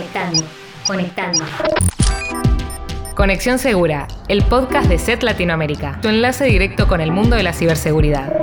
Conectando, conectando. Conexión Segura, el podcast de SET Latinoamérica, tu enlace directo con el mundo de la ciberseguridad.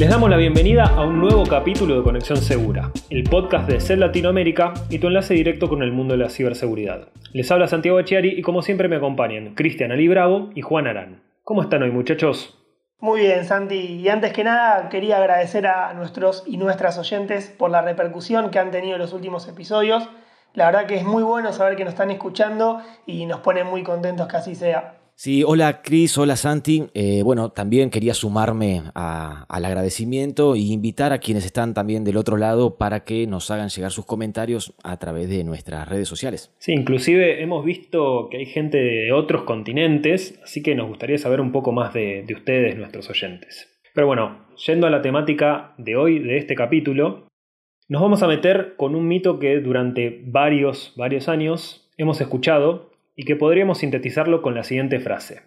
Les damos la bienvenida a un nuevo capítulo de Conexión Segura, el podcast de SET Latinoamérica y tu enlace directo con el mundo de la ciberseguridad. Les habla Santiago Echiari y como siempre me acompañan Cristian Ali Bravo y Juan Arán. ¿Cómo están hoy muchachos? Muy bien, Santi. Y antes que nada, quería agradecer a nuestros y nuestras oyentes por la repercusión que han tenido los últimos episodios. La verdad que es muy bueno saber que nos están escuchando y nos pone muy contentos que así sea. Sí, hola Cris, hola Santi. Eh, bueno, también quería sumarme al agradecimiento e invitar a quienes están también del otro lado para que nos hagan llegar sus comentarios a través de nuestras redes sociales. Sí, inclusive hemos visto que hay gente de otros continentes, así que nos gustaría saber un poco más de, de ustedes, nuestros oyentes. Pero bueno, yendo a la temática de hoy, de este capítulo, nos vamos a meter con un mito que durante varios, varios años hemos escuchado y que podríamos sintetizarlo con la siguiente frase.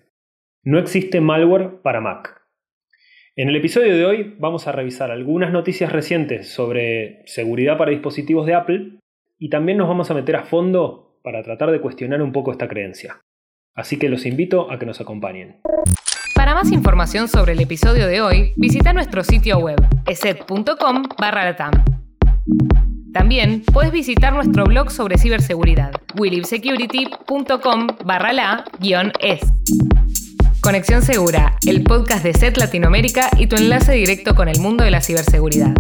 No existe malware para Mac. En el episodio de hoy vamos a revisar algunas noticias recientes sobre seguridad para dispositivos de Apple y también nos vamos a meter a fondo para tratar de cuestionar un poco esta creencia. Así que los invito a que nos acompañen. Para más información sobre el episodio de hoy, visita nuestro sitio web eset.com también puedes visitar nuestro blog sobre ciberseguridad, willibsecurity.com barra la guion es. Conexión Segura, el podcast de SET Latinoamérica y tu enlace directo con el mundo de la ciberseguridad.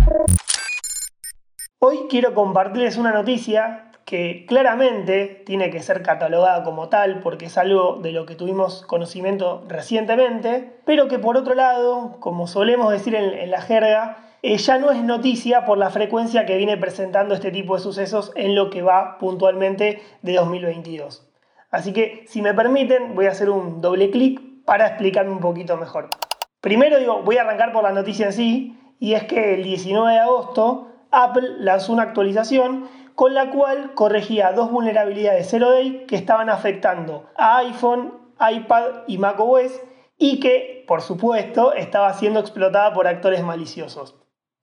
Hoy quiero compartirles una noticia que claramente tiene que ser catalogada como tal porque es algo de lo que tuvimos conocimiento recientemente, pero que por otro lado, como solemos decir en, en la jerga, eh, ya no es noticia por la frecuencia que viene presentando este tipo de sucesos en lo que va puntualmente de 2022. Así que, si me permiten, voy a hacer un doble clic para explicarme un poquito mejor. Primero digo, voy a arrancar por la noticia en sí, y es que el 19 de agosto Apple lanzó una actualización con la cual corregía dos vulnerabilidades Zero Day que estaban afectando a iPhone, iPad y macOS y que, por supuesto, estaba siendo explotada por actores maliciosos.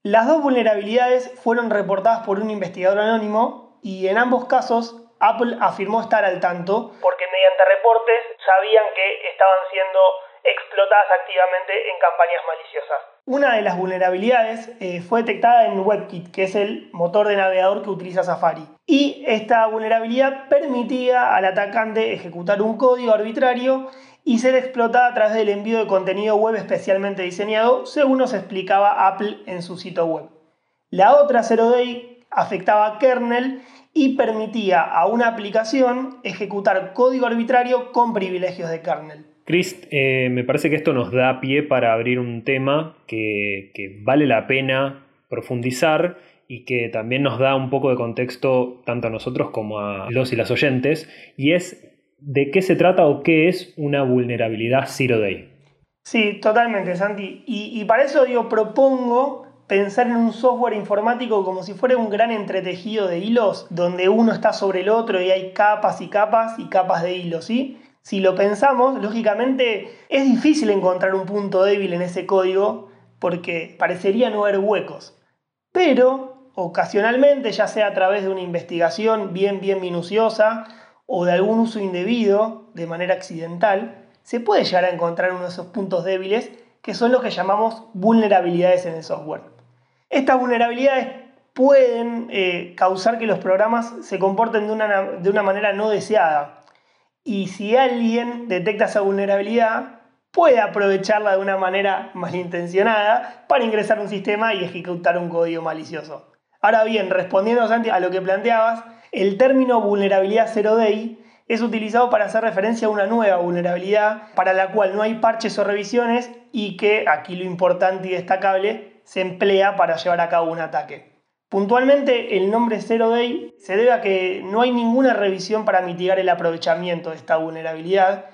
Las dos vulnerabilidades fueron reportadas por un investigador anónimo y en ambos casos Apple afirmó estar al tanto porque mediante reportes sabían que estaban siendo explotadas activamente en campañas maliciosas. Una de las vulnerabilidades eh, fue detectada en WebKit, que es el motor de navegador que utiliza Safari. Y esta vulnerabilidad permitía al atacante ejecutar un código arbitrario y ser explotada a través del envío de contenido web especialmente diseñado, según nos explicaba Apple en su sitio web. La otra Zero Day afectaba a kernel y permitía a una aplicación ejecutar código arbitrario con privilegios de kernel. Chris, eh, me parece que esto nos da pie para abrir un tema que, que vale la pena profundizar y que también nos da un poco de contexto tanto a nosotros como a los y las oyentes, y es de qué se trata o qué es una vulnerabilidad Zero Day. Sí, totalmente, Santi. Y, para eso yo propongo pensar en un software informático como si fuera un gran entretejido de hilos, donde uno está sobre el otro y hay capas y capas y capas de hilos, ¿sí? Si lo pensamos, lógicamente es difícil encontrar un punto débil en ese código porque parecería no haber huecos. Pero, ocasionalmente, ya sea a través de una investigación bien, bien minuciosa, o de algún uso indebido de manera accidental, se puede llegar a encontrar uno de esos puntos débiles que son los que llamamos vulnerabilidades en el software. Estas vulnerabilidades pueden eh, causar que los programas se comporten de una, de una manera no deseada. Y si alguien detecta esa vulnerabilidad, puede aprovecharla de una manera malintencionada para ingresar a un sistema y ejecutar un código malicioso. Ahora bien, respondiendo a lo que planteabas, el término vulnerabilidad zero day es utilizado para hacer referencia a una nueva vulnerabilidad para la cual no hay parches o revisiones y que, aquí lo importante y destacable, se emplea para llevar a cabo un ataque. Puntualmente, el nombre Zero Day se debe a que no hay ninguna revisión para mitigar el aprovechamiento de esta vulnerabilidad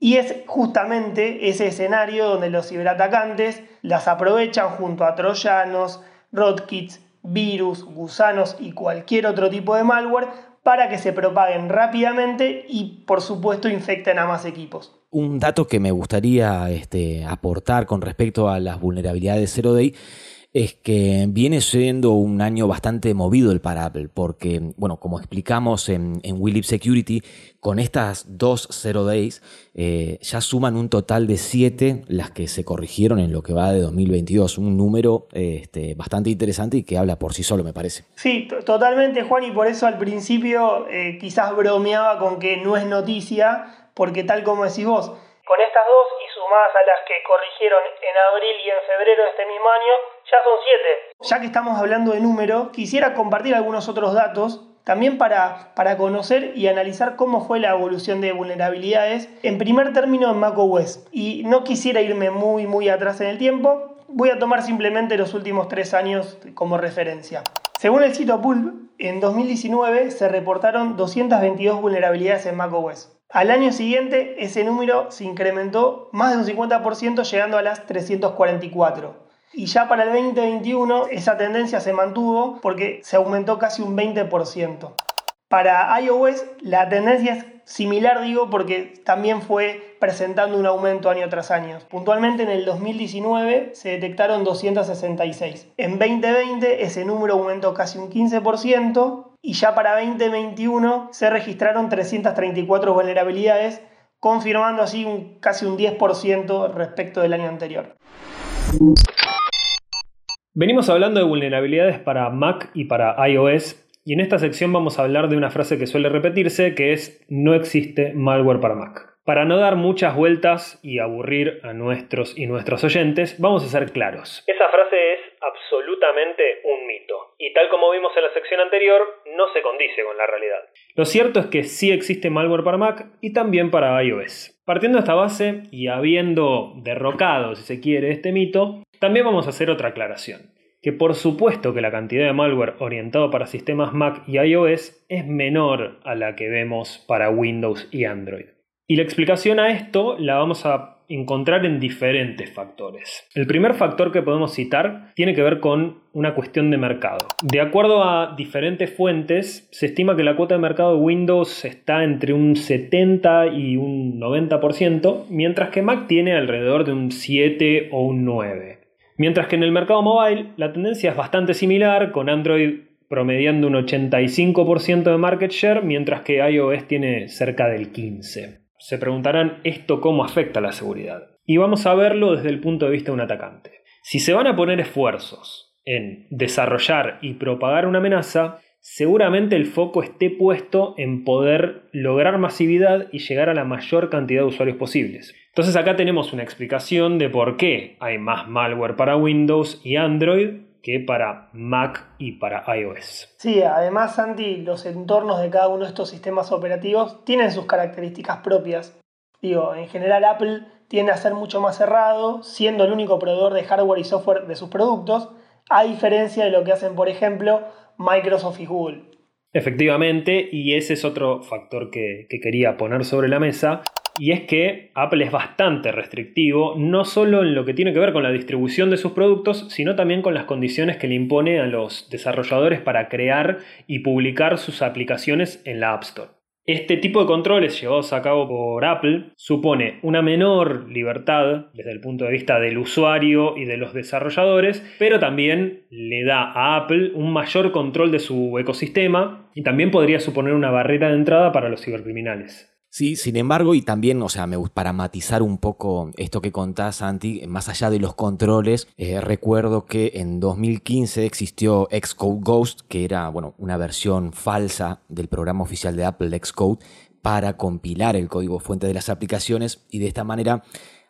y es justamente ese escenario donde los ciberatacantes las aprovechan junto a troyanos, rootkits, virus, gusanos y cualquier otro tipo de malware para que se propaguen rápidamente y por supuesto infecten a más equipos. Un dato que me gustaría este, aportar con respecto a las vulnerabilidades Zero Day es que viene siendo un año bastante movido el para Apple, porque, bueno, como explicamos en, en Willip Security, con estas dos zero days eh, ya suman un total de siete las que se corrigieron en lo que va de 2022, un número este, bastante interesante y que habla por sí solo, me parece. Sí, totalmente, Juan, y por eso al principio eh, quizás bromeaba con que no es noticia, porque tal como decís vos, con estas dos y sumadas a las que corrigieron en abril y en febrero de este mismo año, ya son siete. Ya que estamos hablando de número, quisiera compartir algunos otros datos también para, para, conocer y analizar cómo fue la evolución de vulnerabilidades, en primer término en macOS. Y no quisiera irme muy, muy atrás en el tiempo, voy a tomar simplemente los últimos tres años como referencia. Según el sitio Pulp, en 2019 se reportaron 222 vulnerabilidades en macOS. Al año siguiente, ese número se incrementó más de un 50%, llegando a las 344. Y ya para el 2021 esa tendencia se mantuvo porque se aumentó casi un 20%. Para iOS la tendencia es similar, digo, porque también fue presentando un aumento año tras año. Puntualmente en el 2019 se detectaron 266. En 2020 ese número aumentó casi un 15% y ya para 2021 se registraron 334 vulnerabilidades, confirmando así un, casi un 10% respecto del año anterior. Venimos hablando de vulnerabilidades para Mac y para iOS y en esta sección vamos a hablar de una frase que suele repetirse que es no existe malware para Mac. Para no dar muchas vueltas y aburrir a nuestros y nuestros oyentes, vamos a ser claros. Esa frase es absolutamente un mito. Y tal como vimos en la sección anterior, no se condice con la realidad. Lo cierto es que sí existe malware para Mac y también para iOS. Partiendo de esta base y habiendo derrocado, si se quiere, este mito, también vamos a hacer otra aclaración. Que por supuesto que la cantidad de malware orientado para sistemas Mac y iOS es menor a la que vemos para Windows y Android. Y la explicación a esto la vamos a encontrar en diferentes factores. El primer factor que podemos citar tiene que ver con una cuestión de mercado. De acuerdo a diferentes fuentes, se estima que la cuota de mercado de Windows está entre un 70 y un 90%, mientras que Mac tiene alrededor de un 7 o un 9. Mientras que en el mercado mobile la tendencia es bastante similar, con Android promediando un 85% de market share, mientras que iOS tiene cerca del 15%. Se preguntarán esto cómo afecta a la seguridad. Y vamos a verlo desde el punto de vista de un atacante. Si se van a poner esfuerzos en desarrollar y propagar una amenaza, seguramente el foco esté puesto en poder lograr masividad y llegar a la mayor cantidad de usuarios posibles. Entonces acá tenemos una explicación de por qué hay más malware para Windows y Android que para Mac y para iOS. Sí, además, Santi, los entornos de cada uno de estos sistemas operativos tienen sus características propias. Digo, en general Apple tiende a ser mucho más cerrado, siendo el único proveedor de hardware y software de sus productos, a diferencia de lo que hacen, por ejemplo, Microsoft y Google. Efectivamente, y ese es otro factor que, que quería poner sobre la mesa, y es que Apple es bastante restrictivo, no solo en lo que tiene que ver con la distribución de sus productos, sino también con las condiciones que le impone a los desarrolladores para crear y publicar sus aplicaciones en la App Store. Este tipo de controles llevados a cabo por Apple supone una menor libertad desde el punto de vista del usuario y de los desarrolladores, pero también le da a Apple un mayor control de su ecosistema y también podría suponer una barrera de entrada para los cibercriminales. Sí, sin embargo, y también, o sea, me, para matizar un poco esto que contás, Santi, más allá de los controles, eh, recuerdo que en 2015 existió Xcode Ghost, que era, bueno, una versión falsa del programa oficial de Apple, Xcode, para compilar el código fuente de las aplicaciones y de esta manera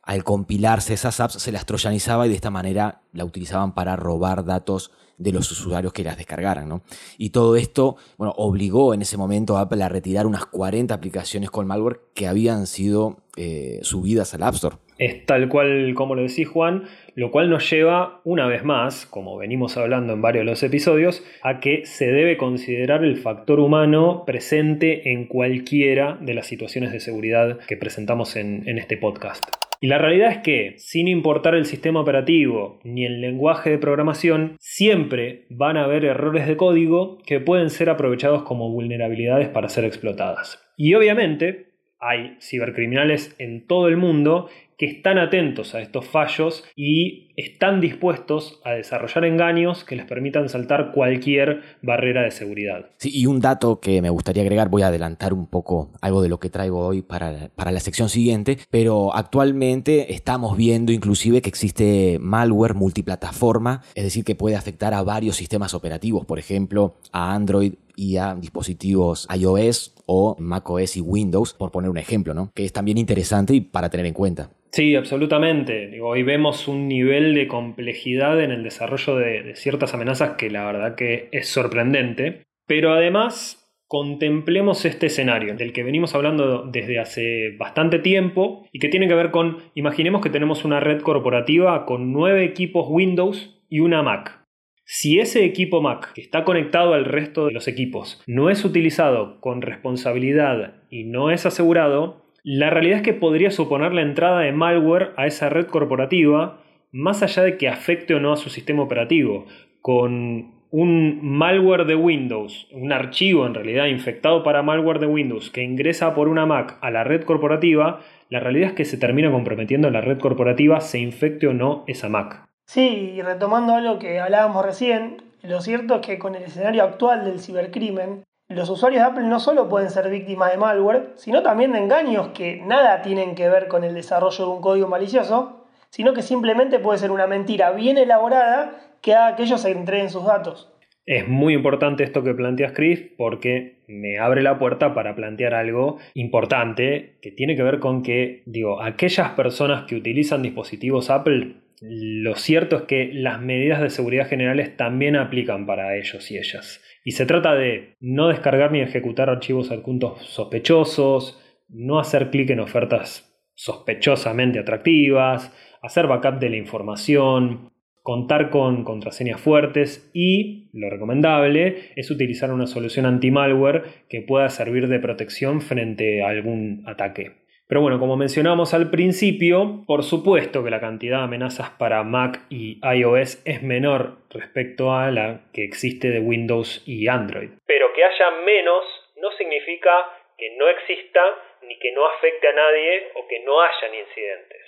al compilarse esas apps se las troyanizaba y de esta manera la utilizaban para robar datos de los usuarios que las descargaran. ¿no? Y todo esto bueno, obligó en ese momento a Apple a retirar unas 40 aplicaciones con malware que habían sido eh, subidas al App Store. Es tal cual como lo decís Juan, lo cual nos lleva una vez más, como venimos hablando en varios de los episodios, a que se debe considerar el factor humano presente en cualquiera de las situaciones de seguridad que presentamos en, en este podcast. Y la realidad es que, sin importar el sistema operativo ni el lenguaje de programación, siempre van a haber errores de código que pueden ser aprovechados como vulnerabilidades para ser explotadas. Y obviamente, hay cibercriminales en todo el mundo que están atentos a estos fallos y están dispuestos a desarrollar engaños que les permitan saltar cualquier barrera de seguridad. Sí, y un dato que me gustaría agregar, voy a adelantar un poco algo de lo que traigo hoy para, para la sección siguiente, pero actualmente estamos viendo inclusive que existe malware multiplataforma, es decir, que puede afectar a varios sistemas operativos, por ejemplo, a Android y a dispositivos iOS o macOS y Windows, por poner un ejemplo, ¿no? Que es también interesante y para tener en cuenta. Sí, absolutamente. hoy vemos un nivel de complejidad en el desarrollo de, de ciertas amenazas que la verdad que es sorprendente. Pero además, contemplemos este escenario del que venimos hablando desde hace bastante tiempo y que tiene que ver con, imaginemos que tenemos una red corporativa con nueve equipos Windows y una Mac. Si ese equipo Mac que está conectado al resto de los equipos no es utilizado con responsabilidad y no es asegurado, la realidad es que podría suponer la entrada de malware a esa red corporativa más allá de que afecte o no a su sistema operativo. Con un malware de Windows, un archivo en realidad infectado para malware de Windows que ingresa por una Mac a la red corporativa, la realidad es que se termina comprometiendo la red corporativa, se infecte o no esa Mac. Sí, y retomando algo que hablábamos recién, lo cierto es que con el escenario actual del cibercrimen, los usuarios de Apple no solo pueden ser víctimas de malware, sino también de engaños que nada tienen que ver con el desarrollo de un código malicioso, sino que simplemente puede ser una mentira bien elaborada que haga que ellos entreguen sus datos. Es muy importante esto que planteas, Chris, porque me abre la puerta para plantear algo importante que tiene que ver con que, digo, aquellas personas que utilizan dispositivos Apple lo cierto es que las medidas de seguridad generales también aplican para ellos y ellas. Y se trata de no descargar ni ejecutar archivos adjuntos sospechosos, no hacer clic en ofertas sospechosamente atractivas, hacer backup de la información, contar con contraseñas fuertes y, lo recomendable, es utilizar una solución anti-malware que pueda servir de protección frente a algún ataque. Pero bueno, como mencionamos al principio, por supuesto que la cantidad de amenazas para Mac y iOS es menor respecto a la que existe de Windows y Android. Pero que haya menos no significa que no exista ni que no afecte a nadie o que no hayan incidentes.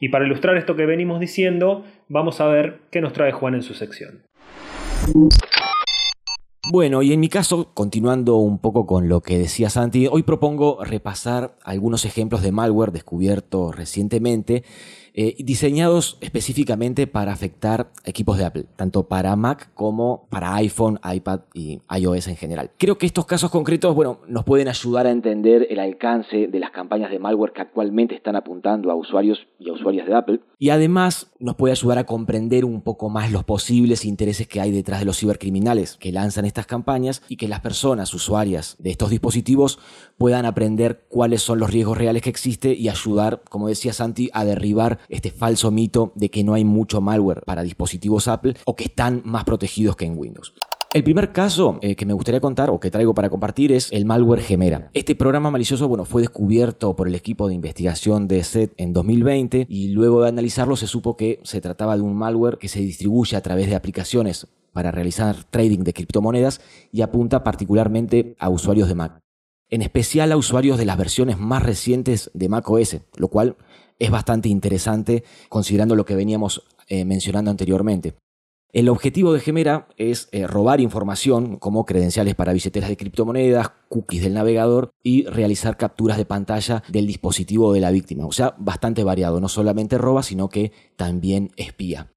Y para ilustrar esto que venimos diciendo, vamos a ver qué nos trae Juan en su sección. Bueno, y en mi caso, continuando un poco con lo que decía Santi, hoy propongo repasar algunos ejemplos de malware descubiertos recientemente eh, diseñados específicamente para afectar equipos de Apple, tanto para Mac como para iPhone, iPad y iOS en general. Creo que estos casos concretos, bueno, nos pueden ayudar a entender el alcance de las campañas de malware que actualmente están apuntando a usuarios y a usuarias de Apple, y además nos puede ayudar a comprender un poco más los posibles intereses que hay detrás de los cibercriminales que lanzan estas campañas y que las personas usuarias de estos dispositivos puedan aprender cuáles son los riesgos reales que existen y ayudar, como decía Santi, a derribar este falso mito de que no hay mucho malware para dispositivos Apple o que están más protegidos que en Windows. El primer caso eh, que me gustaría contar o que traigo para compartir es el malware Gemera. Este programa malicioso bueno, fue descubierto por el equipo de investigación de SET en 2020 y luego de analizarlo se supo que se trataba de un malware que se distribuye a través de aplicaciones para realizar trading de criptomonedas y apunta particularmente a usuarios de Mac. En especial a usuarios de las versiones más recientes de Mac OS, lo cual es bastante interesante considerando lo que veníamos eh, mencionando anteriormente. El objetivo de Gemera es eh, robar información como credenciales para billeteras de criptomonedas, cookies del navegador y realizar capturas de pantalla del dispositivo de la víctima. O sea, bastante variado. No solamente roba, sino que también espía.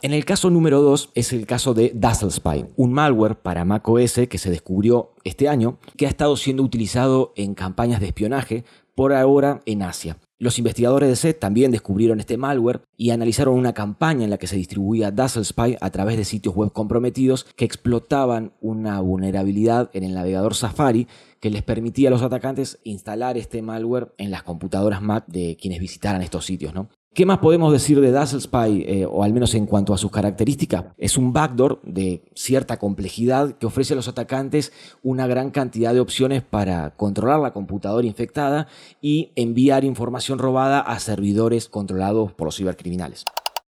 En el caso número 2 es el caso de Dazzle Spy, un malware para macOS que se descubrió este año que ha estado siendo utilizado en campañas de espionaje por ahora en Asia. Los investigadores de SET también descubrieron este malware y analizaron una campaña en la que se distribuía Dazzle Spy a través de sitios web comprometidos que explotaban una vulnerabilidad en el navegador Safari que les permitía a los atacantes instalar este malware en las computadoras Mac de quienes visitaran estos sitios. ¿no? ¿Qué más podemos decir de Dazzle Spy, eh, o al menos en cuanto a sus características? Es un backdoor de cierta complejidad que ofrece a los atacantes una gran cantidad de opciones para controlar la computadora infectada y enviar información robada a servidores controlados por los cibercriminales.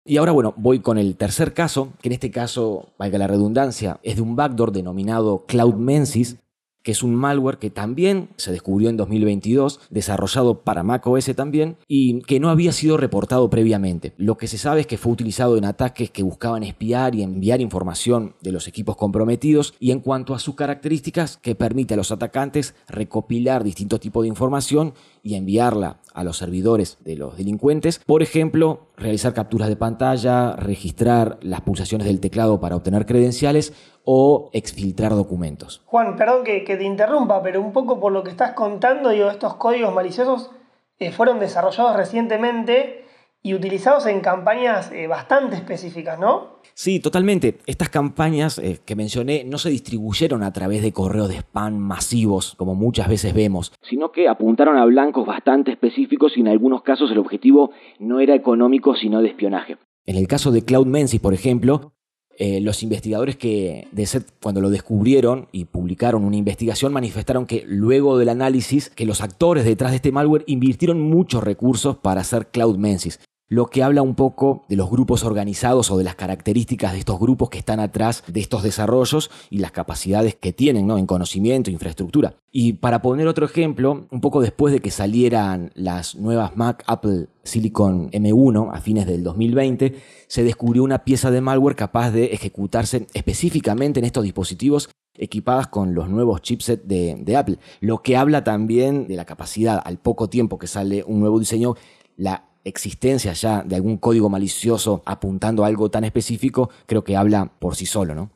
Y ahora, bueno, voy con el tercer caso, que en este caso, valga la redundancia, es de un backdoor denominado Cloud Mensis, que es un malware que también se descubrió en 2022, desarrollado para macOS también, y que no había sido reportado previamente. Lo que se sabe es que fue utilizado en ataques que buscaban espiar y enviar información de los equipos comprometidos, y en cuanto a sus características, que permite a los atacantes recopilar distintos tipos de información y enviarla a los servidores de los delincuentes. Por ejemplo, realizar capturas de pantalla, registrar las pulsaciones del teclado para obtener credenciales o exfiltrar documentos. Juan, perdón que, te interrumpa, pero un poco por lo que estás contando, estos códigos maliciosos eh, fueron desarrollados recientemente y utilizados en campañas eh, bastante específicas, ¿no? Sí, totalmente. Estas campañas eh, que mencioné no se distribuyeron a través de correos de spam masivos, como muchas veces vemos, sino que apuntaron a blancos bastante específicos y en algunos casos el objetivo no era económico, sino de espionaje. En el caso de Cloud Menzies, por ejemplo, eh, los investigadores que de SET cuando lo descubrieron y publicaron una investigación manifestaron que luego del análisis que los actores detrás de este malware invirtieron muchos recursos para hacer Cloud Menzies lo que habla un poco de los grupos organizados o de las características de estos grupos que están atrás de estos desarrollos y las capacidades que tienen ¿no? en conocimiento, infraestructura. Y para poner otro ejemplo, un poco después de que salieran las nuevas Mac Apple Silicon M1 a fines del 2020, se descubrió una pieza de malware capaz de ejecutarse específicamente en estos dispositivos equipadas con los nuevos chipsets de, de, Apple, lo que habla también de la capacidad, al poco tiempo que sale un nuevo diseño, la existencia ya de algún código malicioso apuntando a algo tan específico, creo que habla por sí solo, ¿no?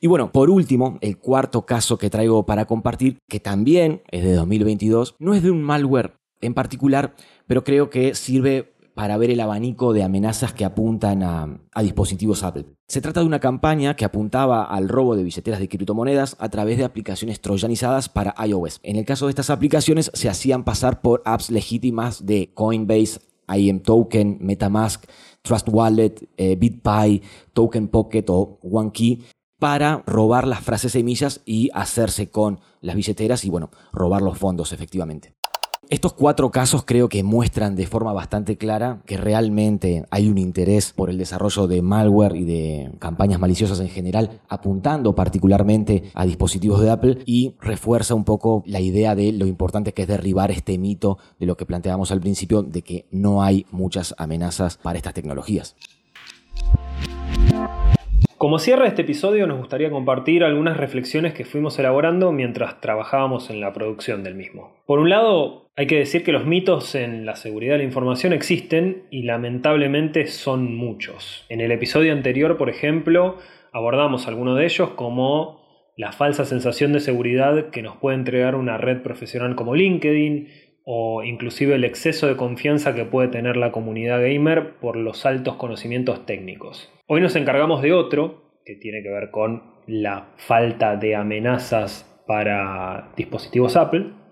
Y bueno, por último, el cuarto caso que traigo para compartir, que también es de 2022, no es de un malware en particular, pero creo que sirve para ver el abanico de amenazas que apuntan a, a, dispositivos Apple. Se trata de una campaña que apuntaba al robo de billeteras de criptomonedas a través de aplicaciones troyanizadas para iOS. En el caso de estas aplicaciones se hacían pasar por apps legítimas de Coinbase, IM Token, MetaMask, Trust Wallet, eh, Token Pocket o OneKey para robar las frases semillas y hacerse con las billeteras y bueno, robar los fondos efectivamente. Estos cuatro casos creo que muestran de forma bastante clara que realmente hay un interés por el desarrollo de malware y de campañas maliciosas en general, apuntando particularmente a dispositivos de Apple y refuerza un poco la idea de lo importante que es derribar este mito de lo que planteábamos al principio de que no hay muchas amenazas para estas tecnologías. Como cierre este episodio nos gustaría compartir algunas reflexiones que fuimos elaborando mientras trabajábamos en la producción del mismo. Por un lado, hay que decir que los mitos en la seguridad de la información existen y lamentablemente son muchos. En el episodio anterior, por ejemplo, abordamos algunos de ellos como la falsa sensación de seguridad que nos puede entregar una red profesional como LinkedIn, o inclusive el exceso de confianza que puede tener la comunidad gamer por los altos conocimientos técnicos. Hoy nos encargamos de otro, que tiene que ver con la falta de amenazas para dispositivos Apple.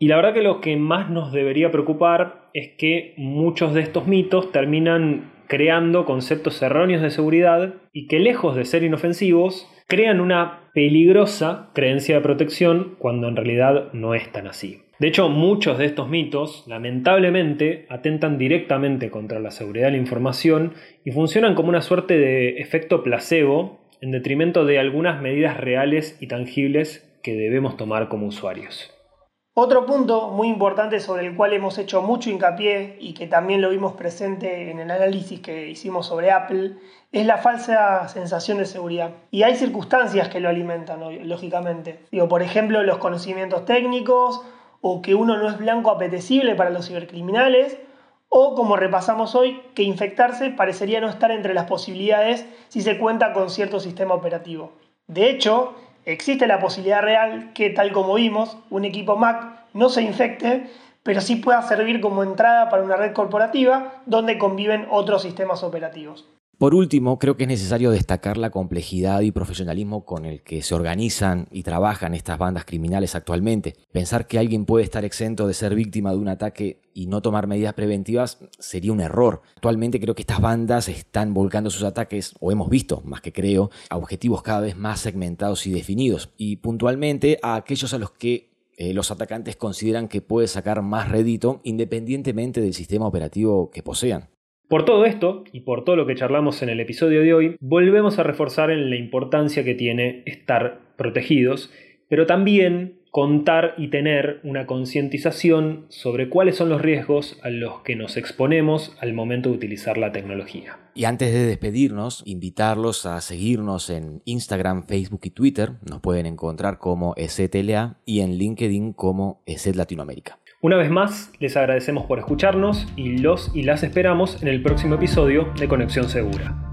Y la verdad que lo que más nos debería preocupar es que muchos de estos mitos terminan creando conceptos erróneos de seguridad y que lejos de ser inofensivos, crean una peligrosa creencia de protección cuando en realidad no es tan así. De hecho, muchos de estos mitos, lamentablemente, atentan directamente contra la seguridad de la información y funcionan como una suerte de efecto placebo en detrimento de algunas medidas reales y tangibles que debemos tomar como usuarios. Otro punto muy importante sobre el cual hemos hecho mucho hincapié y que también lo vimos presente en el análisis que hicimos sobre Apple es la falsa sensación de seguridad. Y hay circunstancias que lo alimentan, lógicamente. Por ejemplo, los conocimientos técnicos o que uno no es blanco apetecible para los cibercriminales, o como repasamos hoy, que infectarse parecería no estar entre las posibilidades si se cuenta con cierto sistema operativo. De hecho, existe la posibilidad real que, tal como vimos, un equipo Mac no se infecte, pero sí pueda servir como entrada para una red corporativa donde conviven otros sistemas operativos. Por último, creo que es necesario destacar la complejidad y profesionalismo con el que se organizan y trabajan estas bandas criminales actualmente. Pensar que alguien puede estar exento de ser víctima de un ataque y no tomar medidas preventivas sería un error. Actualmente creo que estas bandas están volcando sus ataques, o hemos visto, más que creo, a objetivos cada vez más segmentados y definidos, y puntualmente a aquellos a los que eh, los atacantes consideran que puede sacar más rédito independientemente del sistema operativo que posean. Por todo esto, y por todo lo que charlamos en el episodio de hoy, volvemos a reforzar en la importancia que tiene estar protegidos, pero también contar y tener una concientización sobre cuáles son los riesgos a los que nos exponemos al momento de utilizar la tecnología. Y antes de despedirnos, invitarlos a seguirnos en Instagram, Facebook y Twitter. Nos pueden encontrar como ESETLA y en LinkedIn como ESET Latinoamérica. Una vez más, les agradecemos por escucharnos y los y las esperamos en el próximo episodio de Conexión Segura.